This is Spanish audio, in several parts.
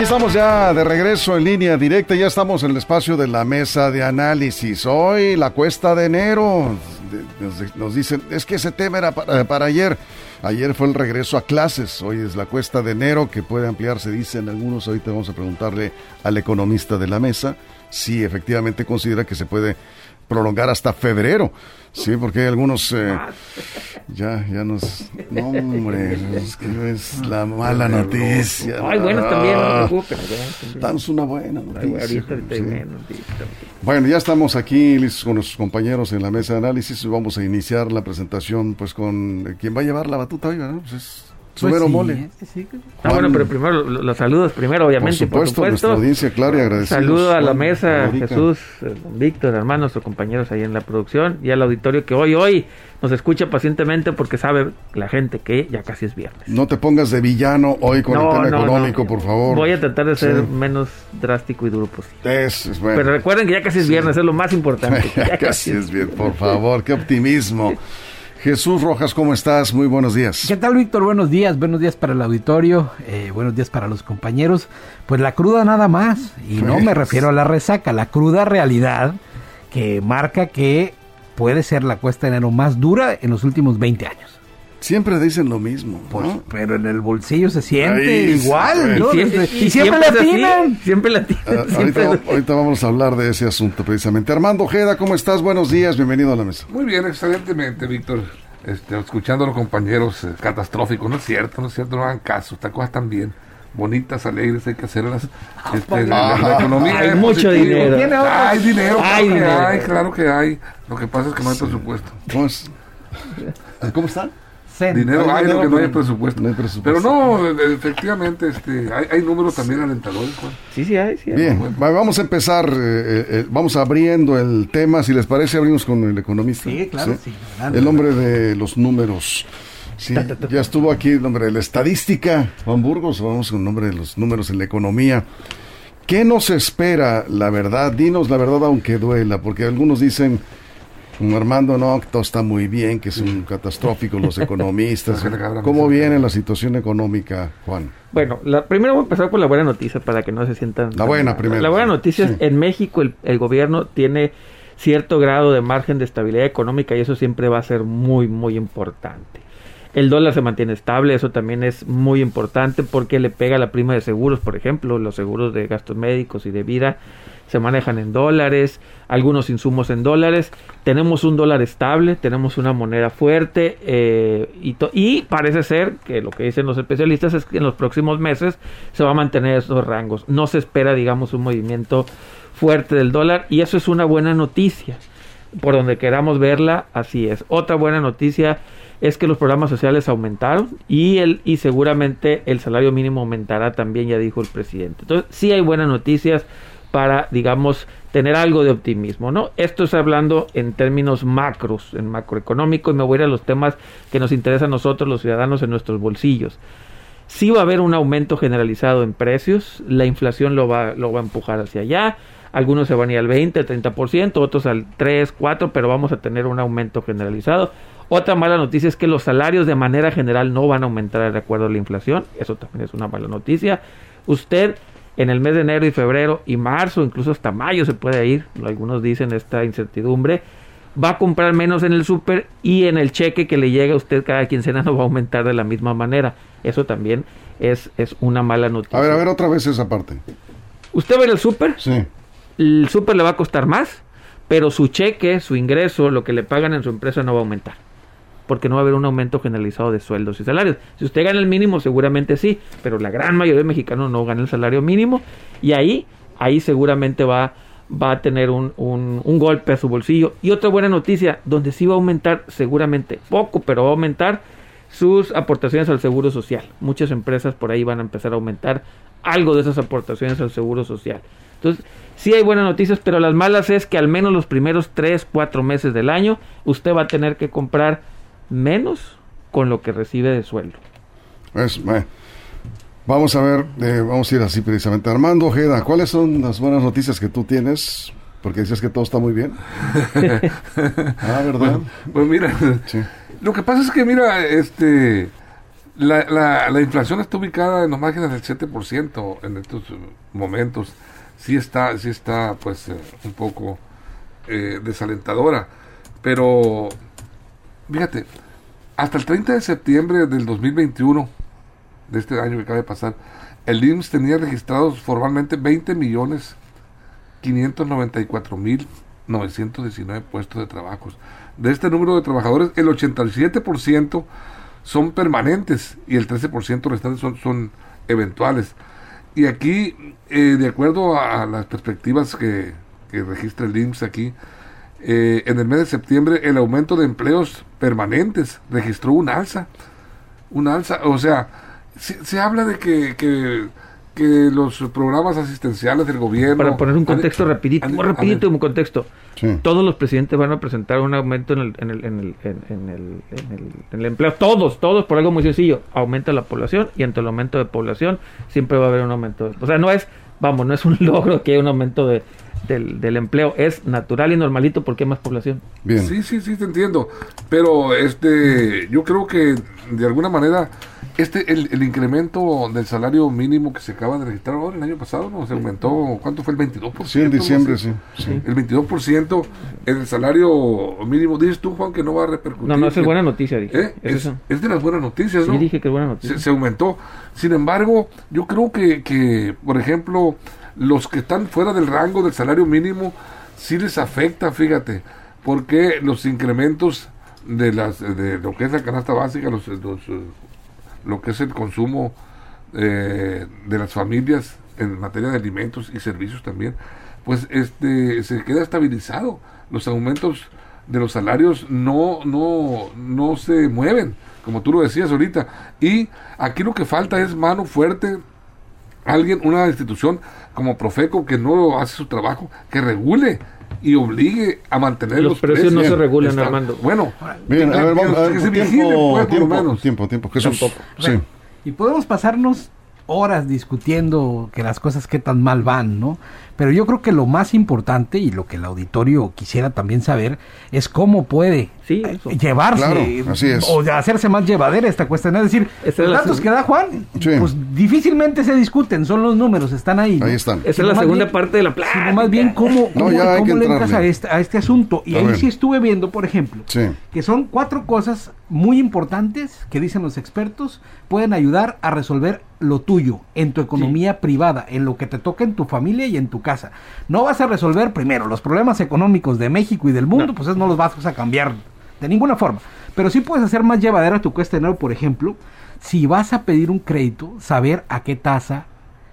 Aquí estamos ya de regreso en línea directa, ya estamos en el espacio de la mesa de análisis. Hoy la cuesta de enero, nos, dicen, es que ese tema era para, para, ayer. Ayer fue el regreso a clases, hoy es la cuesta de enero que puede ampliarse, dicen algunos. Ahorita vamos a preguntarle al economista de la mesa si efectivamente considera que se puede prolongar hasta febrero. Sí, porque hay algunos eh, ya ya nos no hombre, es que es la mala noticia. Ay, bueno, también no te preocupes. Danos una buena noticia. Sí. Bueno, ya estamos aquí listos con nuestros compañeros en la mesa de análisis. Vamos a iniciar la presentación pues con quien va a llevar la batuta hoy, ¿no? Pues es Sumero sí, Mole. Sí, ah, bueno, pero primero los saludos, primero, obviamente. Por supuesto, por supuesto. nuestra audiencia, claro, y agradecidos. Saludo a la mesa. Jesús, eh, Víctor, hermano, nuestros compañeros ahí en la producción, y al auditorio que hoy, hoy nos escucha pacientemente porque sabe la gente que ya casi es viernes. No te pongas de villano hoy con No, el tema no, económico, no. por favor. Voy a tratar de ser Sí. menos drástico y duro posible. Es, es bueno. Pero recuerden que ya casi es viernes, es lo más importante. Ya casi es bien, por favor, qué optimismo. Jesús Rojas, ¿cómo estás? Muy buenos días. ¿Qué tal, Víctor? Buenos días, buenos días para el auditorio, eh, buenos días para los compañeros. Pues la cruda nada más, y no me refiero a la resaca, la cruda realidad que marca que puede ser la cuesta de enero más dura en los últimos 20 años. Siempre dicen lo mismo, Pues, ¿no? Pero en el bolsillo se siente Ahí igual. ¿no? Y siempre, y siempre, le atinan. Siempre la Ah, tienen. ahorita, ahorita vamos a hablar de ese asunto precisamente. Armando Ojeda, ¿cómo estás? Buenos días, bienvenido a la mesa. Muy bien, excelentemente, Víctor. Este, escuchando a los compañeros eh, catastróficos, no es cierto, no es cierto, no hagan caso, estas cosas están bien, bonitas, alegres, hay que hacerlas. Este, la, la economía Hay es mucho positiva. dinero. Hay dinero, claro Hay que dinero. hay, claro que hay. Lo que pasa es que no hay presupuesto. ¿Cómo, es? ¿Cómo están? Dinero hay lo que no hay presupuesto. no hay presupuesto. Pero no, eh, efectivamente, este, hay, hay números también alentadores, Juan. Sí, sí, hay, sí hay. Bien, bueno. vamos a empezar, eh, eh, eh, vamos abriendo el tema, si les parece, abrimos con el economista. Sí, claro, sí. El hombre de los números. Sí, ya estuvo aquí el hombre de la estadística, Juan Burgos, vamos con el nombre de los números en la economía. ¿Qué nos espera, la verdad? Dinos la verdad aunque duela, porque algunos dicen, Armando, no, que todo está muy bien, que es un catastrófico los economistas. ¿Cómo viene la situación económica, Juan? Bueno, la, primero voy a empezar por la buena noticia para que no se sientan... La buena primero, La buena noticia Sí. es en México el, el gobierno tiene cierto grado de margen de estabilidad económica y eso siempre va a ser muy, muy importante. El dólar se mantiene estable, eso también es muy importante porque le pega la prima de seguros, por ejemplo, los seguros de gastos médicos y de vida se manejan en dólares, algunos insumos en dólares, tenemos un dólar estable, tenemos una moneda fuerte eh, y, y parece ser que lo que dicen los especialistas es que en los próximos meses se va a mantener esos rangos. No se espera, digamos, un movimiento fuerte del dólar y eso es una buena noticia. Por donde queramos verla, así es. Otra buena noticia es que los programas sociales aumentaron y el y seguramente el salario mínimo aumentará también, ya dijo el presidente. Entonces, sí hay buenas noticias para, digamos, tener algo de optimismo, ¿no? Esto es hablando en términos macros, en macroeconómico, y me voy a ir a los temas que nos interesan a nosotros, los ciudadanos, en nuestros bolsillos. Sí va a haber un aumento generalizado en precios, la inflación lo va, lo va a empujar hacia allá, algunos se van a ir al 20, 30%, otros al 3, 4, pero vamos a tener un aumento generalizado. Otra mala noticia es que los salarios de manera general no van a aumentar de acuerdo a la inflación, eso también es una mala noticia. Usted en el mes de enero y febrero y marzo, incluso hasta mayo se puede ir, algunos dicen esta incertidumbre, va a comprar menos en el súper y en el cheque que le llega a usted cada quincena no va a aumentar de la misma manera. Eso también es, es una mala noticia. A ver, a ver otra vez esa parte. Usted va a ir al súper, Sí. el súper le va a costar más, pero su cheque, su ingreso, lo que le pagan en su empresa no va a aumentar. Porque no va a haber un aumento generalizado de sueldos y salarios. Si usted gana el mínimo, seguramente sí, pero la gran mayoría de mexicanos no gana el salario mínimo y ahí, ahí seguramente va, va a tener un, un, un golpe a su bolsillo. Y otra buena noticia, donde sí va a aumentar seguramente poco, pero va a aumentar sus aportaciones al seguro social. Muchas empresas por ahí van a empezar a aumentar algo de esas aportaciones al seguro social. Entonces, sí hay buenas noticias, pero las malas es que al menos los primeros 3, 4 meses del año usted va a tener que comprar menos con lo que recibe de sueldo. Es, bueno. Vamos a ver, eh, vamos a ir así precisamente. Armando Ojeda, ¿cuáles son las buenas noticias que tú tienes? Porque dices que todo está muy bien. ah, ¿verdad? Pues mira, Sí. lo que pasa es que, mira, este, la, la, la inflación está ubicada en los márgenes del 7% en estos momentos. Sí está, sí está, pues, eh, un poco eh, desalentadora. Pero, fíjate, hasta el 30 de septiembre del 2021, de este año que acaba de pasar, el IMSS tenía registrados formalmente 20 millones 594 mil 919 puestos de trabajo. De este número de trabajadores, el 87% son permanentes y el 13% restantes son, son eventuales. Y aquí, eh, de acuerdo a las perspectivas que, que registra el IMSS aquí, eh, en el mes de septiembre el aumento de empleos permanentes registró un alza. Un alza, o sea, se, se habla de que, que, que los programas asistenciales del gobierno... Para poner un han- contexto rapidito, han- muy han- rapidito un contexto. Sí. Todos los presidentes van a presentar un aumento en el, en el, en el, en, en el, en el, en el empleo. Todos, todos por algo muy sencillo. Aumenta la población y ante el aumento de población siempre va a haber un aumento. o sea, no es, vamos, no es un logro que haya un aumento de, del, del empleo. Es natural y normalito porque hay más población. Bien. Sí, sí, sí, te entiendo. Pero este, yo creo que de alguna manera este el, el incremento del salario mínimo que se acaba de registrar ahora el año pasado, ¿no? Se aumentó, ¿cuánto fue el 22%? Sí, en diciembre, sí. sí. El 22% en el salario mínimo. Dices tú, Juan, que no va a repercutir. No, no, es buena noticia, dije. ¿Eh? Es Es, eso. es de las buenas noticias, ¿no? Sí, dije que es buena noticia. se, se aumentó. Sin embargo, yo creo que, que, por ejemplo, los que están fuera del rango del salario mínimo, sí les afecta, fíjate, porque los incrementos de las de lo que es la canasta básica, los, los, lo que es el consumo eh, de las familias en materia de alimentos y servicios también, pues este se queda estabilizado. Los aumentos de los salarios no no no se mueven, como tú lo decías ahorita. Y aquí lo que falta es mano fuerte, alguien, una institución como Profeco que no hace su trabajo, que regule y obligue a mantener Los los, precios no se regulan, Están- Armando. Bueno, Bien, a que- ver, vamos, que- a ver, que se tiempo, vigile, pues, por tiempo, lo menos. tiempo, tiempo. Jesús. Tampoco. Sí. Y podemos pasarnos horas discutiendo que las cosas qué tan mal van, ¿no? Pero yo creo que lo más importante y lo que el auditorio quisiera también saber es cómo puede Sí, eh, eso. llevarse Claro, así es. o hacerse más llevadera esta cuestión. Es decir, es los la datos que da Juan, Sí. pues difícilmente se discuten, son los números, están ahí. Ahí están. Esa es Sino la más segunda bien- parte de la plática. Sino más bien cómo, No, cómo, le entras a este, a este asunto. Y A ahí ver. sí estuve viendo, por ejemplo, Sí. que son cuatro cosas muy importantes que dicen los expertos pueden ayudar a resolver lo tuyo en tu economía privada, en lo que te toca en tu familia y en tu casa. No vas a resolver primero los problemas económicos de México y del mundo, No. pues eso no los vas a cambiar de ninguna forma. Pero sí puedes hacer más llevadera tu cuesta de enero, por ejemplo, si vas a pedir un crédito, saber a qué tasa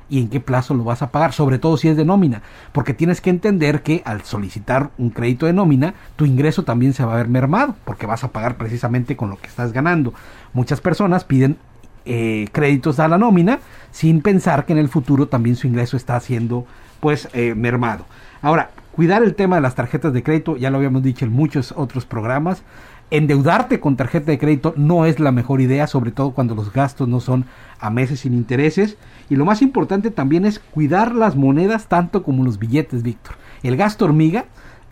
y en qué plazo lo vas a pagar, sobre todo si es de nómina, porque tienes que entender que al solicitar un crédito de nómina, tu ingreso también se va a ver mermado, porque vas a pagar precisamente con lo que estás ganando. Muchas personas piden eh, créditos a la nómina sin pensar que en el futuro también su ingreso está siendo pues eh, mermado. Ahora, cuidar el tema de las tarjetas de crédito, ya lo habíamos dicho en muchos otros programas, endeudarte con tarjeta de crédito no es la mejor idea, sobre todo cuando los gastos no son a meses sin intereses. Y lo más importante también es cuidar las monedas tanto como los billetes, Víctor. El gasto hormiga,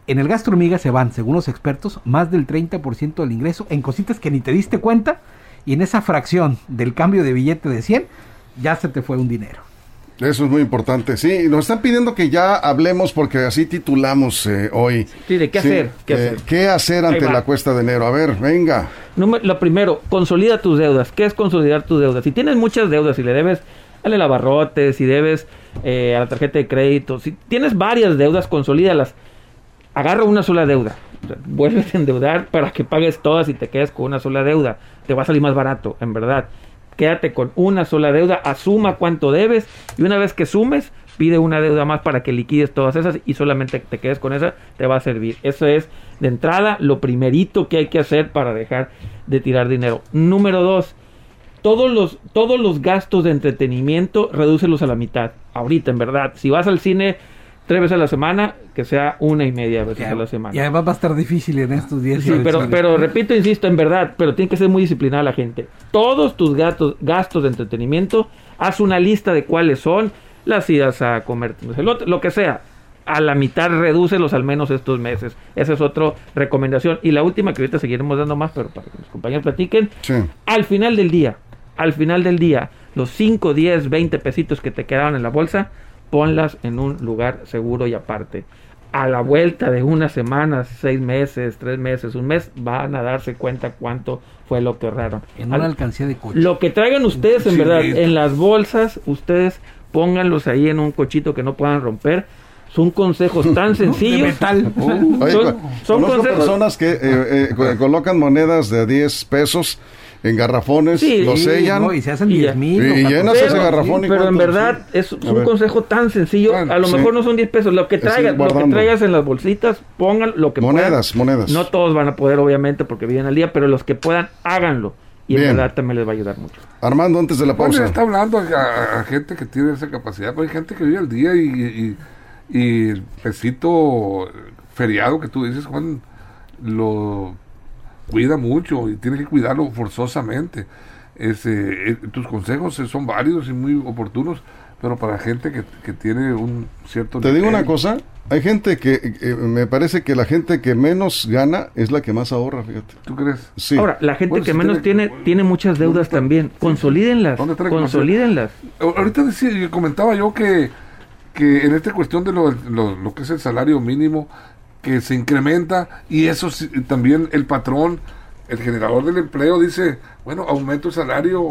en el gasto hormiga se van, según los expertos, más del 30% del ingreso en cositas que ni te diste cuenta y en esa fracción del cambio de billete de 100 ya se te fue un dinero. Eso es muy importante. Sí, nos están pidiendo que ya hablemos porque así titulamos eh, hoy. Sí, de qué hacer, qué eh, hacer. ¿Qué hacer ante la cuesta de enero? A ver, venga. Número- lo primero, consolida tus deudas. ¿Qué es consolidar tus deudas? Si tienes muchas deudas, si le debes al abarrote, si debes eh, a la tarjeta de crédito, si tienes varias deudas, consolídalas. Agarra una sola deuda. O sea, vuelves a endeudar para que pagues todas y te quedes con una sola deuda. Te va a salir más barato, en verdad. Quédate con una sola deuda, asuma cuánto debes y una vez que sumes, pide una deuda más para que liquides todas esas y solamente te quedes con esa, te va a servir. Eso es de entrada lo primerito que hay que hacer para dejar de tirar dinero. Número dos, todos los, todos los gastos de entretenimiento, redúcelos a la mitad. Ahorita, en verdad. Si vas al cine tres veces a la semana, que sea una y media veces a la semana. Y además va a estar difícil en estos días. Sí, pero, pero repito, insisto, en verdad, pero tiene que ser muy disciplinada la gente. Todos tus gastos, gastos de entretenimiento, haz una lista de cuáles son las idas a comer, lo, lo que sea. A la mitad redúcelos al menos estos meses. Esa es otra recomendación. Y la última que ahorita seguiremos dando más, pero para que los compañeros platiquen. Sí. Al final del día, al final del día, los 5, 10, 20 pesitos que te quedaron en la bolsa, ponlas en un lugar seguro y aparte. A la vuelta de unas semanas, seis meses, tres meses, un mes, van a darse cuenta cuánto fue lo que ahorraron. En una Al- alcancía de coche. Lo que traigan ustedes, en verdad, sí. en las bolsas, ustedes pónganlos ahí en un cochito que no puedan romper. Son consejos tan sencillos. metal. Oye, Son- son consejos. personas que eh, eh, co- colocan monedas de 10 pesos en garrafones, Sí, lo y sellan No, y se hacen Y ya. 10 mil. Y- y llenas ese garrafón y Pero en verdad sí. es A un consejo tan sencillo. Bueno, a lo sí. mejor no son 10 pesos. Lo que traigas, lo que traigas en las bolsitas, pongan lo que monedas, puedan. monedas. No todos van a poder, obviamente, porque viven al día, pero los que puedan, háganlo. Y en Bien. verdad también les va a ayudar mucho. Armando, antes de la Bueno, pausa. está hablando a, a- a gente que tiene esa capacidad, pero hay gente que vive al día y, y, y el pesito feriado que tú dices, Juan, lo cuida mucho y tiene que cuidarlo forzosamente. Ese, eh, tus consejos eh, son válidos y muy oportunos, pero para gente que, que tiene un cierto... Te digo una cosa, hay gente que eh, me parece que la gente que menos gana es la que más ahorra, fíjate. ¿Tú crees? Sí. Ahora, la gente Bueno, que si menos tiene- tiene, tiene muchas deudas también. Consolídenlas. ¿Dónde está la Consolídenlas. Ahorita decía, comentaba yo que, que en esta cuestión de lo, lo- lo que es el salario mínimo, que se incrementa y eso también el patrón, el generador del empleo dice, bueno, aumento el salario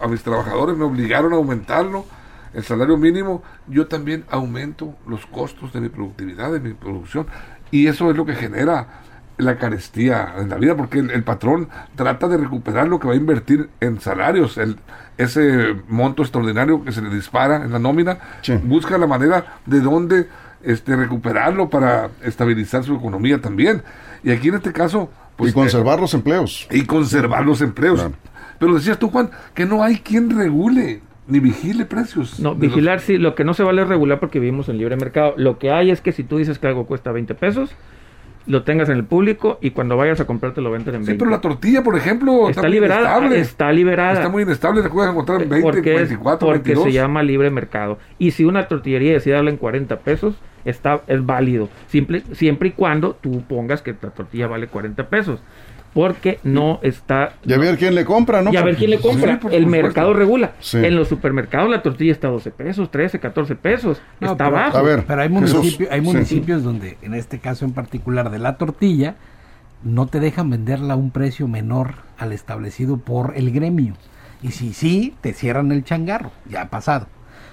a mis trabajadores, me obligaron a aumentarlo, el salario mínimo, yo también aumento los costos de mi productividad, de mi producción y eso es lo que genera la carestía en la vida, porque el, el patrón trata de recuperar lo que va a invertir en salarios, el, ese monto extraordinario que se le dispara en la nómina, Sí. busca la manera de dónde este, recuperarlo para estabilizar su economía también. Y aquí en este caso, pues, y conservar los empleos. eh, y conservar los empleos. Claro. Pero decías tú, Juan, que no hay quien regule ni vigile precios. No, los- vigilar sí, lo que no se vale es regular porque vivimos en libre mercado. Lo que hay es que si tú dices que algo cuesta 20 pesos, lo tengas en el público y cuando vayas a comprarte lo venden en 20. Sí, pero la tortilla, por ejemplo, está muy liberada, inestable. está liberada. Está muy inestable, la puedes encontrar en 20, porque es- 24, porque 22. se llama libre mercado. Y si una tortillería decide darle en 40 pesos, está es válido. Simple, siempre y cuando tú pongas que la tortilla vale 40 pesos. Porque no está... Y a ver quién le compra, ¿no? y a ver quién le Sí. compra. por el mercado regula. Sí. En los supermercados la tortilla está a 12 pesos, 13, 14 pesos. No, está pero- bajo. A ver, Pero hay Jesús, municipios, hay sí. municipios donde, en este caso en particular de la tortilla, no te dejan venderla a un precio menor al establecido por el gremio. Y si sí, te cierran el changarro. Ya ha pasado.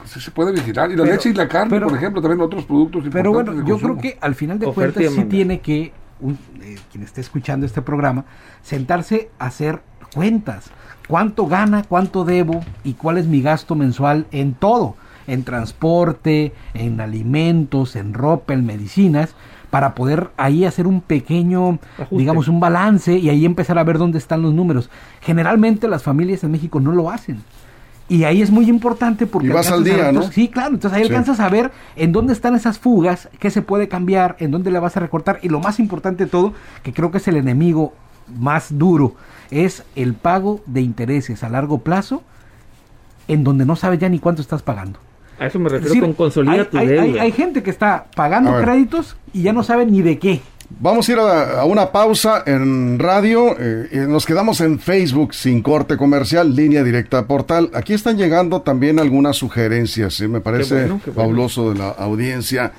Sí se puede vigilar. Y la Pero- leche y la carne, pero- por ejemplo, también otros productos Pero bueno, yo creo que al final de cuentas sí tiene que, un- eh, quien esté escuchando este programa, sentarse a hacer cuentas. ¿Cuánto gana, cuánto debo y cuál es mi gasto mensual en todo? En transporte, en alimentos, en ropa, en medicinas, para poder ahí hacer un pequeño, Ajuste. digamos, un balance y ahí empezar a ver dónde están los números. Generalmente las familias en México no lo hacen. Y ahí es muy importante porque... Y vas al alcanzas a día, ver ¿no? Sí, claro. Entonces ahí Sí. alcanzas a ver en dónde están esas fugas, qué se puede cambiar, en dónde le vas a recortar. Y lo más importante de todo, que creo que es el enemigo más duro, es el pago de intereses a largo plazo, en donde no sabes ya ni cuánto estás pagando. A eso me Es refiero decir, con consolida hay, tu hay- deuda. hay- hay gente que está pagando créditos y ya no sabe ni de qué. Vamos a ir a, a una pausa en radio. eh, y nos quedamos en Facebook sin corte comercial, línea directa portal. Aquí están llegando también algunas sugerencias. ¿sí? Me parece bueno, qué bueno. fabuloso de la audiencia.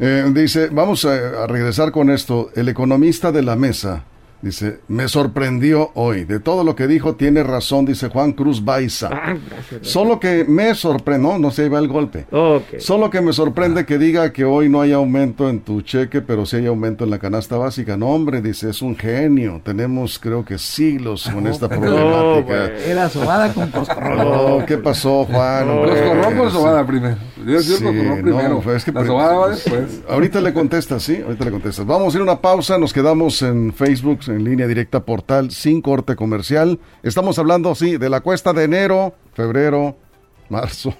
Eh, dice, vamos a, a regresar con esto. El economista de la mesa Dice, me sorprendió hoy. De todo lo que dijo, tiene razón, dice Juan Cruz Baiza. Ah, gracias. Solo que me sorprendió, no, no se va el golpe. Solo que me sorprende que diga que hoy no hay aumento en tu cheque, pero sí hay aumento en la canasta básica. No, hombre, dice, es un genio. Tenemos, creo que siglos con esta problemática. Era sobada con coscorrón. Oh, ¿qué pasó, Juan? Sí. sobada primero. Yo Sí, no, primero. pues es que la pre- sobada va después. Ahorita le contestas, sí, ahorita le contestas. Vamos a ir a una pausa, nos quedamos en Facebook, en línea directa portal, sin corte comercial. Estamos hablando, sí, de la cuesta de enero, febrero, marzo,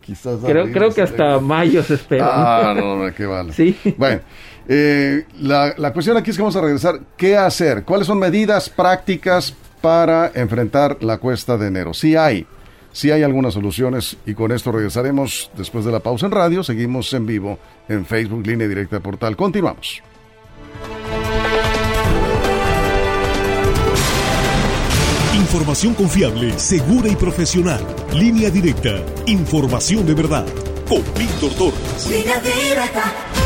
quizás. Creo, que hasta mayo se espera. Ah, no, no, qué vale. Sí. Bueno, eh, la, la cuestión aquí es que vamos a regresar. ¿Qué hacer? ¿Cuáles son medidas prácticas para enfrentar la cuesta de enero? Sí hay, sí hay algunas soluciones y con esto regresaremos después de la pausa en radio. Seguimos en vivo en Facebook, línea directa portal. Continuamos. Información confiable, segura y profesional. Línea directa. Información de verdad. Con Víctor Torres. Línea directa.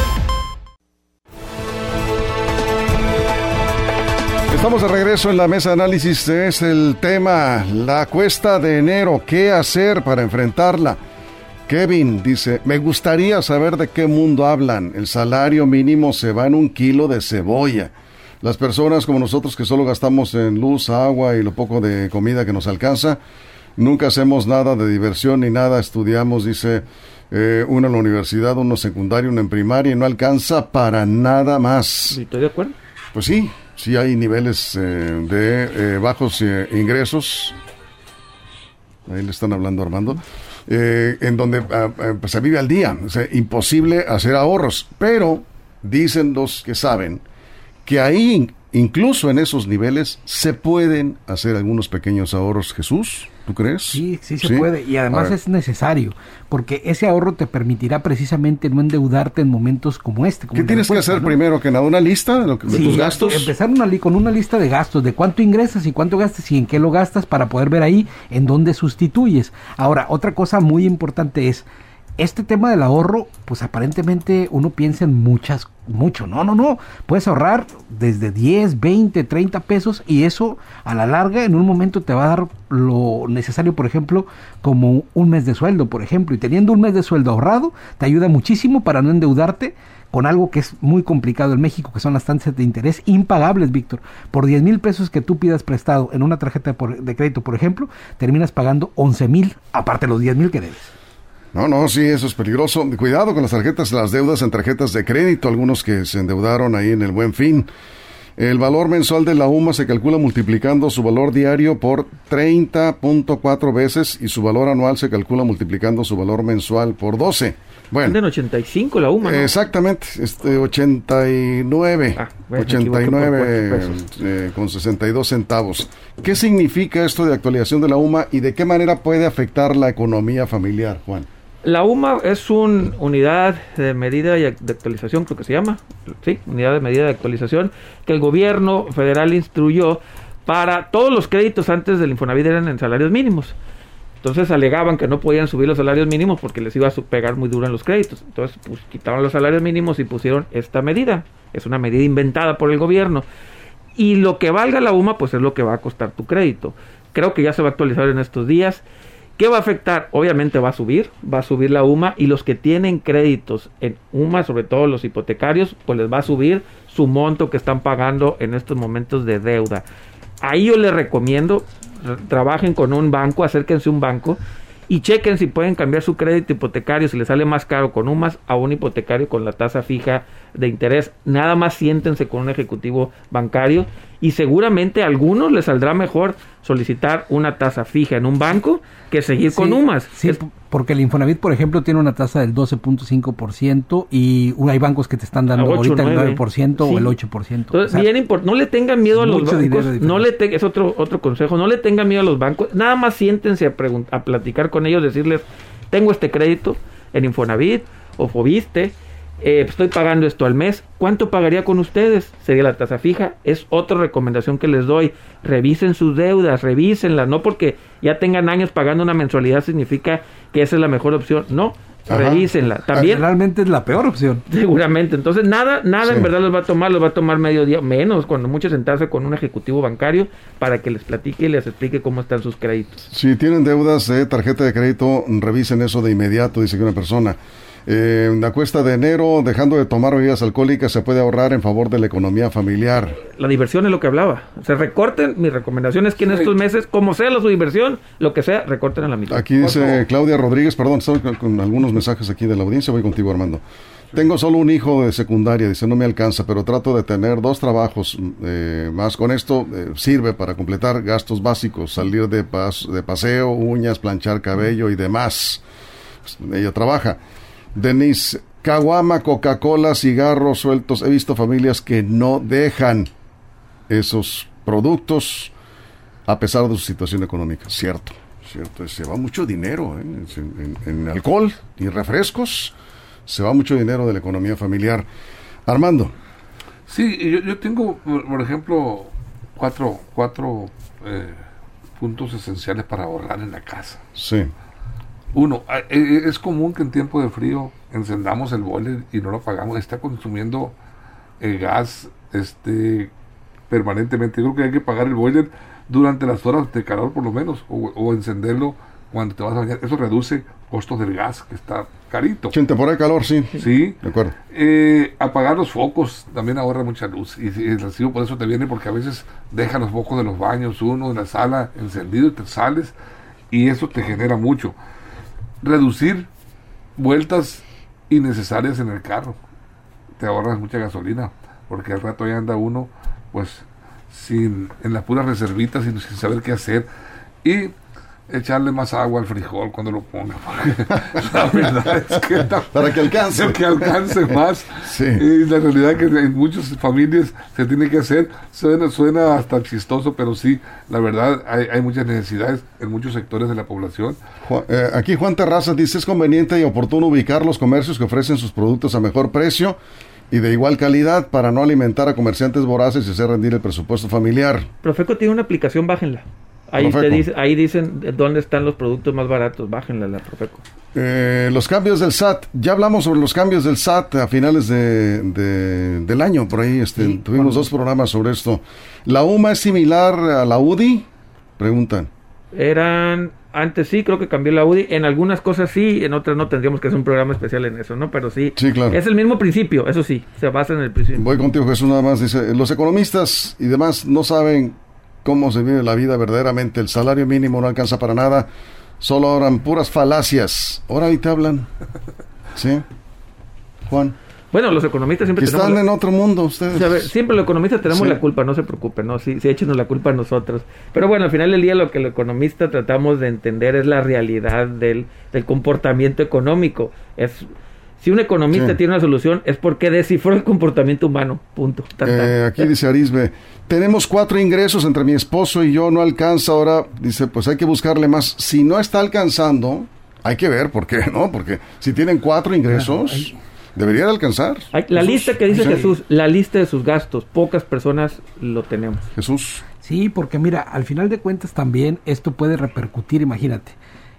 Estamos de regreso en la mesa de análisis. Es el tema, la cuesta de enero. ¿Qué hacer para enfrentarla? Kevin dice, me gustaría saber de qué mundo hablan. El salario mínimo se va en un kilo de cebolla. Las personas como nosotros que solo gastamos en luz, agua y lo poco de comida que nos alcanza, nunca hacemos nada de diversión ni nada. Estudiamos, dice, eh, uno en la universidad, uno secundario, uno en primaria y no alcanza para nada más. ¿Estoy de acuerdo? Pues sí, sí hay niveles eh, de eh, bajos eh, ingresos. Ahí le están hablando Armando. en donde ah, ah, pues, se vive al día. Imposible hacer ahorros. Pero dicen los que saben que ahí, incluso en esos niveles, se pueden hacer algunos pequeños ahorros. Jesús, ¿tú crees? Sí, sí se puede. Y además es necesario, porque ese ahorro te permitirá precisamente no endeudarte en momentos como este. como ¿Qué de tienes que hacer ¿no? primero que nada? ¿Una lista de, lo que- de Sí, tus gastos? Empezar una con una lista de gastos, de cuánto ingresas y cuánto gastas y en qué lo gastas para poder ver ahí en dónde sustituyes. Ahora, otra cosa muy importante es, este tema del ahorro, pues aparentemente uno piensa en muchas, mucho. No, no, no. Puedes ahorrar desde 10, 20, 30 pesos y eso a la larga en un momento te va a dar lo necesario, por ejemplo, como un mes de sueldo, por ejemplo. Y teniendo un mes de sueldo ahorrado, te ayuda muchísimo para no endeudarte con algo que es muy complicado en México, que son las tasas de interés impagables, Víctor. Por 10 mil pesos que tú pidas prestado en una tarjeta de crédito, por ejemplo, terminas pagando 11 mil, aparte de los 10 mil que debes. No, no, sí, eso es peligroso. Cuidado con las tarjetas, las deudas en tarjetas de crédito, algunos que se endeudaron ahí en el buen fin. El valor mensual de la UMA se calcula multiplicando su valor diario por 30.4 veces y su valor anual se calcula multiplicando su valor mensual por 12. Bueno, Venden 85 la UMA, ¿no? exactamente, este 89, Ah, bueno, me equivoqué por 89 cuatro pesos. eh, con 62 centavos. ¿Qué significa esto de actualización de la UMA y de qué manera puede afectar la economía familiar, Juan? La UMA es una unidad de medida y de actualización, creo que se llama. Sí, unidad de medida de actualización que el gobierno federal instruyó para todos los créditos antes del Infonavit eran en salarios mínimos. Entonces alegaban que no podían subir los salarios mínimos porque les iba a pegar muy duro en los créditos. Entonces pues, quitaron los salarios mínimos y pusieron esta medida. Es una medida inventada por el gobierno. Y lo que valga la UMA, pues es lo que va a costar tu crédito. Creo que ya se va a actualizar en estos días. ¿Qué va a afectar? Obviamente va a subir, va a subir la UMA y los que tienen créditos en UMA, sobre todo los hipotecarios, pues les va a subir su monto que están pagando en estos momentos de deuda. Ahí yo les recomiendo, trabajen con un banco, acérquense a un banco y chequen si pueden cambiar su crédito hipotecario, si les sale más caro con UMAS a un hipotecario con la tasa fija de interés. Nada más siéntense con un ejecutivo bancario y seguramente a algunos les saldrá mejor solicitar una tasa fija en un banco que seguir con UMAS. Sí, Es- porque el Infonavit, por ejemplo, tiene una tasa del 12.5% y hay bancos que te están dando A ocho, ahorita el nueve. 9% Sí. o el 8%. Entonces, O sea, bien no le tengan miedo a los bancos, no le te- es otro otro consejo, no le tengan miedo a los bancos, nada más siéntense a a platicar con ellos, decirles, tengo este crédito en Infonavit o Fobiste, eh, estoy pagando esto al mes, ¿cuánto pagaría con ustedes? Sería la tasa fija. Es otra recomendación que les doy. Revisen sus deudas, revísenlas. No porque ya tengan años pagando una mensualidad significa que esa es la mejor opción. No, revísenla. También realmente es la peor opción. Seguramente. Entonces, nada, nada en verdad los va a tomar, los va a tomar medio día, menos, cuando mucho sentarse con un ejecutivo bancario para que les platique y les explique cómo están sus créditos. Si tienen deudas de tarjeta de crédito, revisen eso de inmediato, dice que una persona. Eh, la cuesta de enero, dejando de tomar bebidas alcohólicas, se puede ahorrar en favor de la economía familiar. La diversión es lo que hablaba. Se recorten, mi recomendación es que en estos meses, como sea la su diversión, lo que sea, recorten a la mitad. Aquí dice Claudia Rodríguez, perdón, estoy con, algunos mensajes aquí de la audiencia, voy contigo Armando. Tengo solo un hijo de secundaria, dice, no me alcanza, pero trato de tener dos trabajos eh, más. Con esto eh, sirve para completar gastos básicos, salir de, de paseo, uñas, planchar cabello y demás. Pues, ella trabaja. Denise, caguama, Coca-Cola, cigarros sueltos. He visto familias que no dejan esos productos a pesar de su situación económica. Cierto, cierto. Se va mucho dinero ¿eh? en, alcohol y refrescos. Se va mucho dinero de la economía familiar. Armando. Sí, yo, tengo, por ejemplo, cuatro, cuatro eh, puntos esenciales para ahorrar en la casa. Sí. Uno, e, e, es común que en tiempo de frío encendamos el boiler y no lo apagamos. Está consumiendo el gas este, permanentemente. Creo que hay que pagar el boiler durante las horas de calor por lo menos, o, encenderlo cuando te vas a bañar. Eso reduce costos del gas, que está carito. En temporada de calor, sí. Sí. De acuerdo. Eh, apagar los focos también ahorra mucha luz. Y, el recibo por eso te viene, porque a veces deja los focos de los baños, uno de la sala encendido y te sales, y eso te genera mucho reducir vueltas innecesarias en el carro. Te ahorras mucha gasolina, porque al rato ya anda uno, pues, sin, en las puras reservitas, sin, sin saber qué hacer. Y echarle más agua al frijol cuando lo ponga. la verdad es que para que alcance. que alcance más. Y la realidad que en muchas familias se tiene que hacer. Suena, suena hasta chistoso, pero sí, la verdad hay, hay muchas necesidades en muchos sectores de la población. Eh, aquí Juan Terrazas dice, es conveniente y oportuno ubicar los comercios que ofrecen sus productos a mejor precio y de igual calidad para no alimentar a comerciantes voraces y hacer rendir el presupuesto familiar. Profeco tiene una aplicación, bájenla. Ahí, dice, ahí dicen dónde están los productos más baratos. Bájenle la Profeco. Eh, los cambios del SAT. Ya hablamos sobre los cambios del SAT a finales de, del año. Por ahí este, tuvimos dos programas sobre esto. ¿La UMA es similar a la UDI? Preguntan. Eran. Antes sí, creo que cambió la UDI. En algunas cosas sí, en otras no tendríamos que hacer un programa especial en eso, ¿no? Pero sí. Sí, claro. Es el mismo principio, eso sí. Se basa en el principio. Voy contigo, Jesús, nada más. Dice: Los economistas y demás no saben cómo se vive la vida verdaderamente. El salario mínimo no alcanza para nada. Solo oran puras falacias. Ahora te hablan. ¿Sí? Juan. Bueno, los economistas siempre están en otro mundo ustedes. siempre los economistas tenemos la culpa, no se preocupen, ¿no? Sí, sí, échenos la culpa a nosotros. Pero bueno, al final del día lo que los economistas tratamos de entender es la realidad del, del comportamiento económico. Es si un economista tiene una solución es porque descifró el comportamiento humano. Punto. Eh, aquí dice Arisbe, tenemos cuatro ingresos entre mi esposo y yo, no alcanza ahora. Dice, pues hay que buscarle más. Si no está alcanzando, hay que ver por qué, ¿no? Porque si tienen cuatro ingresos, debería de alcanzar. la lista que dice Jesús, la lista de sus gastos, pocas personas lo tenemos. Jesús. Sí, porque mira, al final de cuentas también esto puede repercutir, imagínate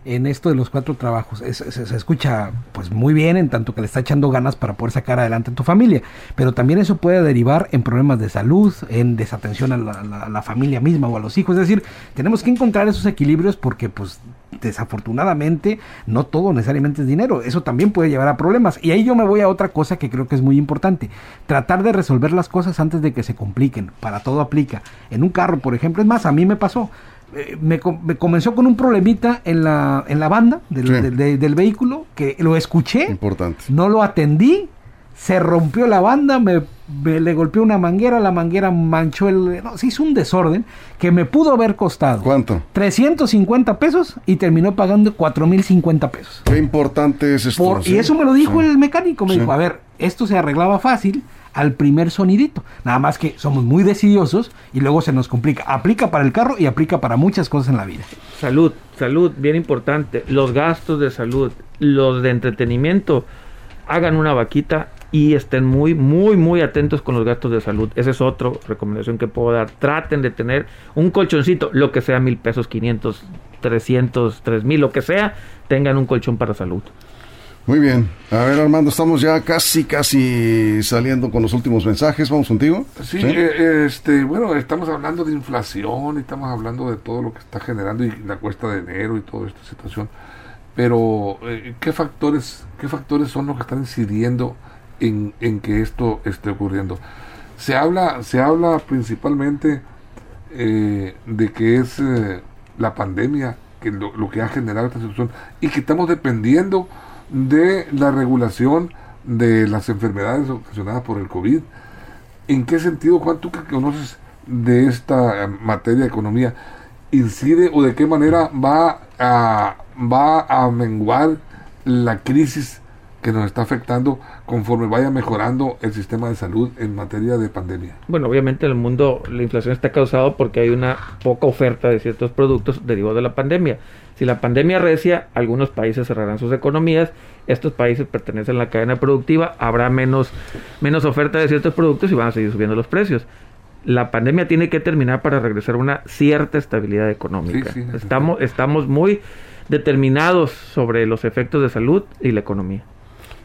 en esto de los cuatro trabajos. se, escucha pues muy bien en tanto que le está echando ganas para poder sacar adelante a tu familia, pero también eso puede derivar en problemas de salud, en desatención a la, familia misma o a los hijos. Es decir, tenemos que encontrar esos equilibrios porque pues desafortunadamente no todo necesariamente es dinero. Eso también puede llevar a problemas. Y ahí yo me voy a otra cosa que creo que es muy importante. Tratar de resolver las cosas antes de que se compliquen. Para todo aplica. En un carro, por ejemplo, es más, a mí me pasó. Eh, me, comenzó con un problemita en la, en la banda del, del vehículo que lo escuché. Importante. No lo atendí. Se rompió la banda, me, le golpeó una manguera, la manguera manchó el... No, se hizo un desorden que me pudo haber costado. ¿Cuánto? 350 pesos y terminó pagando 4.050 pesos. Qué importante es esto. Y eso me lo dijo el mecánico. Me dijo, a ver, esto se arreglaba fácil al primer sonidito. Nada más que somos muy decidiosos y luego se nos complica. Aplica para el carro y aplica para muchas cosas en la vida. Salud, salud, bien importante. Los gastos de salud, los de entretenimiento, hagan una vaquita y estén muy, muy, muy atentos con los gastos de salud. Esa es otra recomendación que puedo dar. Traten de tener un colchoncito, lo que sea mil pesos, 500, 300, tres mil, lo que sea, tengan un colchón para salud. Muy bien. A ver, Armando, estamos ya casi, casi saliendo con los últimos mensajes. ¿Vamos contigo? Sí, eh, este, bueno, estamos hablando de inflación y estamos hablando de todo lo que está generando y la cuesta de enero y toda esta situación. Pero, eh, ¿qué factores qué factores son los que están incidiendo en, en que esto esté ocurriendo? Se habla, se habla principalmente eh, de que es la pandemia que lo, lo que ha generado esta situación y que estamos dependiendo de la regulación de las enfermedades ocasionadas por el COVID. ¿En qué sentido, Juan, tú que conoces de esta materia de economía, incide o de qué manera va a, va a menguar la crisis que nos está afectando conforme vaya mejorando el sistema de salud en materia de pandemia? Bueno, obviamente en el mundo la inflación está causada porque hay una poca oferta de ciertos productos derivados de la pandemia. Si la pandemia recia, algunos países cerrarán sus economías, estos países pertenecen a la cadena productiva, habrá menos, menos oferta de ciertos productos y van a seguir subiendo los precios. La pandemia tiene que terminar para regresar a una cierta estabilidad económica. estamos, estamos muy determinados sobre los efectos de salud y la economía.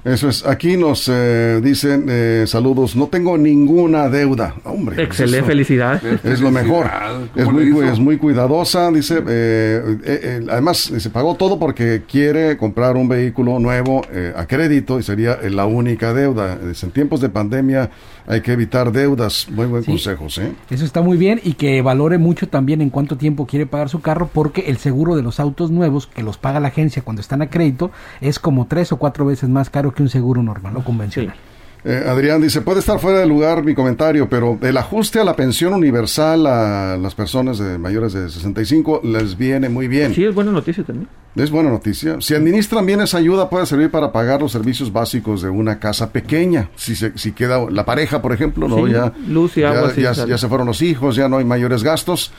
Eso es. Aquí nos eh, dicen eh, saludos. No tengo ninguna deuda. Hombre. Excelente, felicidad. Es lo mejor. Es muy, es muy cuidadosa. Dice, eh, además, se pagó todo porque quiere comprar un vehículo nuevo a crédito y sería la única deuda. en tiempos de pandemia hay que evitar deudas. Muy buen consejo, ¿sí? Eso está muy bien y que valore mucho también en cuánto tiempo quiere pagar su carro porque el seguro de los autos nuevos que los paga la agencia cuando están a crédito es como tres o cuatro veces más caro que un seguro normal o convencional. Eh, Adrián dice, puede estar fuera de lugar mi comentario, pero el ajuste a la pensión universal a las personas de mayores de 65 les viene muy bien. Sí, es buena noticia también. Es buena noticia. Si administran bien esa ayuda puede servir para pagar los servicios básicos de una casa pequeña. Si se, si queda la pareja, por ejemplo, no ya luz y agua, ya, ya se fueron los hijos, ya no hay mayores gastos,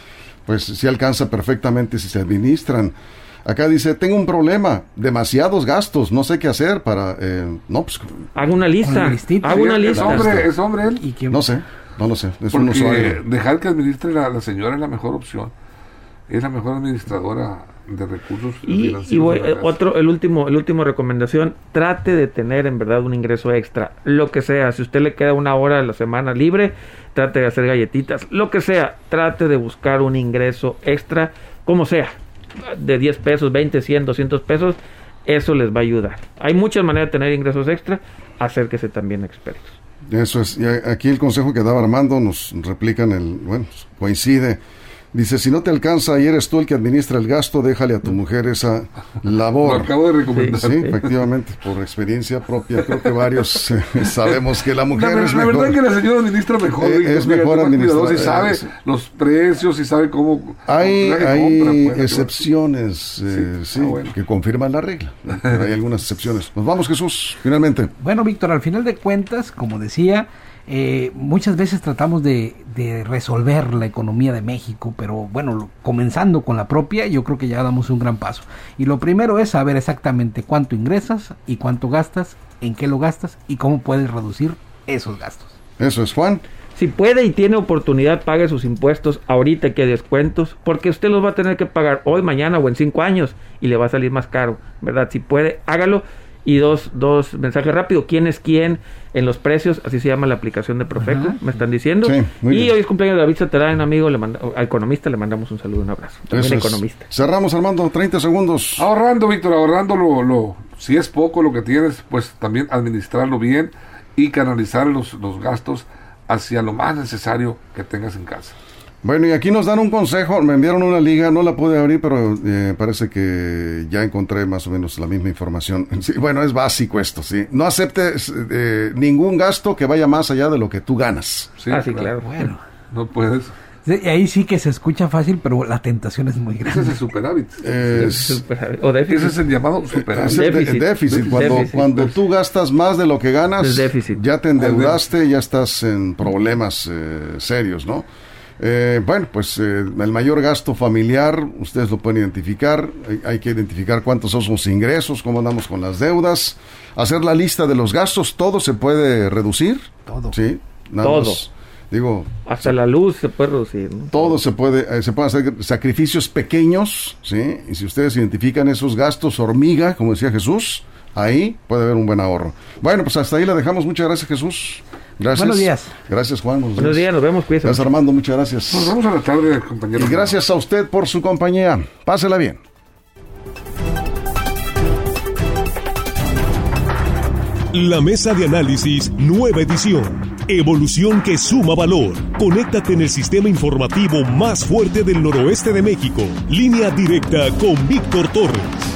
pues sí alcanza perfectamente si se administran. Acá dice, tengo un problema, demasiados gastos, no sé qué hacer para... Eh, no, pues... Hago una lista. Hago una lista. Es hombre, es hombre él. ¿Y No sé, no lo sé. Es Porque dejar que administre la, la señora es la mejor opción. Es la mejor administradora de recursos y, y otro el último el último recomendación trate de tener en verdad un ingreso extra lo que sea si usted le queda una hora a la semana libre trate de hacer galletitas lo que sea trate de buscar un ingreso extra como sea de 10 pesos, 20, 100, 200 pesos, eso les va a ayudar. Hay muchas maneras de tener ingresos extra, acérquese también a expertos. Eso es, y aquí el consejo que daba Armando nos replican el, bueno, coincide Dice, si no te alcanza y eres tú el que administra el gasto, déjale a tu mujer esa labor. Lo acabo de recomendar. Sí, efectivamente, por experiencia propia, creo que varios eh, sabemos que la mujer es mejor. La verdad es que la señora administra mejor. Eh, es mejor administrar. Si sabe los precios, y sabe cómo... Hay, hay excepciones, eh, sí, ah, que confirman la regla. hay algunas excepciones. Nos vamos, Jesús, finalmente. Bueno, Víctor, al final de cuentas, como decía... Eh, muchas veces tratamos de, resolver la economía de México, pero bueno, comenzando con la propia, yo creo que ya damos un gran paso. Y lo primero es saber exactamente cuánto ingresas y cuánto gastas, en qué lo gastas y cómo puedes reducir esos gastos. Eso es, Juan. Si puede y tiene oportunidad, pague sus impuestos ahorita que descuentos, porque usted los va a tener que pagar hoy, mañana o en cinco años y le va a salir más caro, ¿verdad? Si puede, hágalo y dos, dos mensajes rápidos. ¿Quién es quién en los precios? Así se llama la aplicación de Profeco, me están diciendo. y hoy es cumpleaños de David Saterán, amigo, le manda, economista, le mandamos un saludo, un abrazo. También economista. Cerramos, Armando, 30 segundos. Ahorrando, Víctor, ahorrando lo, lo, si es poco lo que tienes, pues también administrarlo bien y canalizar los, los gastos hacia lo más necesario que tengas en casa. Bueno, y aquí nos dan un consejo, me enviaron una liga, no la pude abrir, pero eh, parece que ya encontré más o menos la misma información. bueno, es básico esto, sí. No aceptes eh, ningún gasto que vaya más allá de lo que tú ganas. Sí, ah, sí, claro. Bueno. No puedes. Y ahí sí que se escucha fácil, pero la tentación es muy grande. Ese es el superávit. Es, O déficit. Ese es el llamado superávit. Es déficit. déficit. Cuando, cuando tú gastas más de lo que ganas, ya te endeudaste, ya estás en problemas eh, serios, ¿no? Eh, bueno, pues eh, el mayor gasto familiar, ustedes lo pueden identificar. Hay, hay, que identificar cuántos son sus ingresos, cómo andamos con las deudas, hacer la lista de los gastos. Todo se puede reducir. Todo. Sí, nada todo. Más, digo. Hasta la luz se puede reducir. ¿no? Todo se puede, eh, se pueden hacer sacrificios pequeños, sí. Y si ustedes identifican esos gastos hormiga, como decía Jesús, ahí puede haber un buen ahorro. Bueno, pues hasta ahí la dejamos. Muchas gracias, Jesús. Gracias. Buenos días. Gracias, Juan. Buenos, Buenos días, nos vemos. Cuídense. Gracias, Armando. Muchas gracias. Nos vemos a la tarde, compañero. Y gracias a usted por su compañía. Pásela bien. La mesa de análisis, nueva edición. Evolución que suma valor. Conéctate en el sistema informativo más fuerte del noroeste de México. Línea directa con Víctor Torres.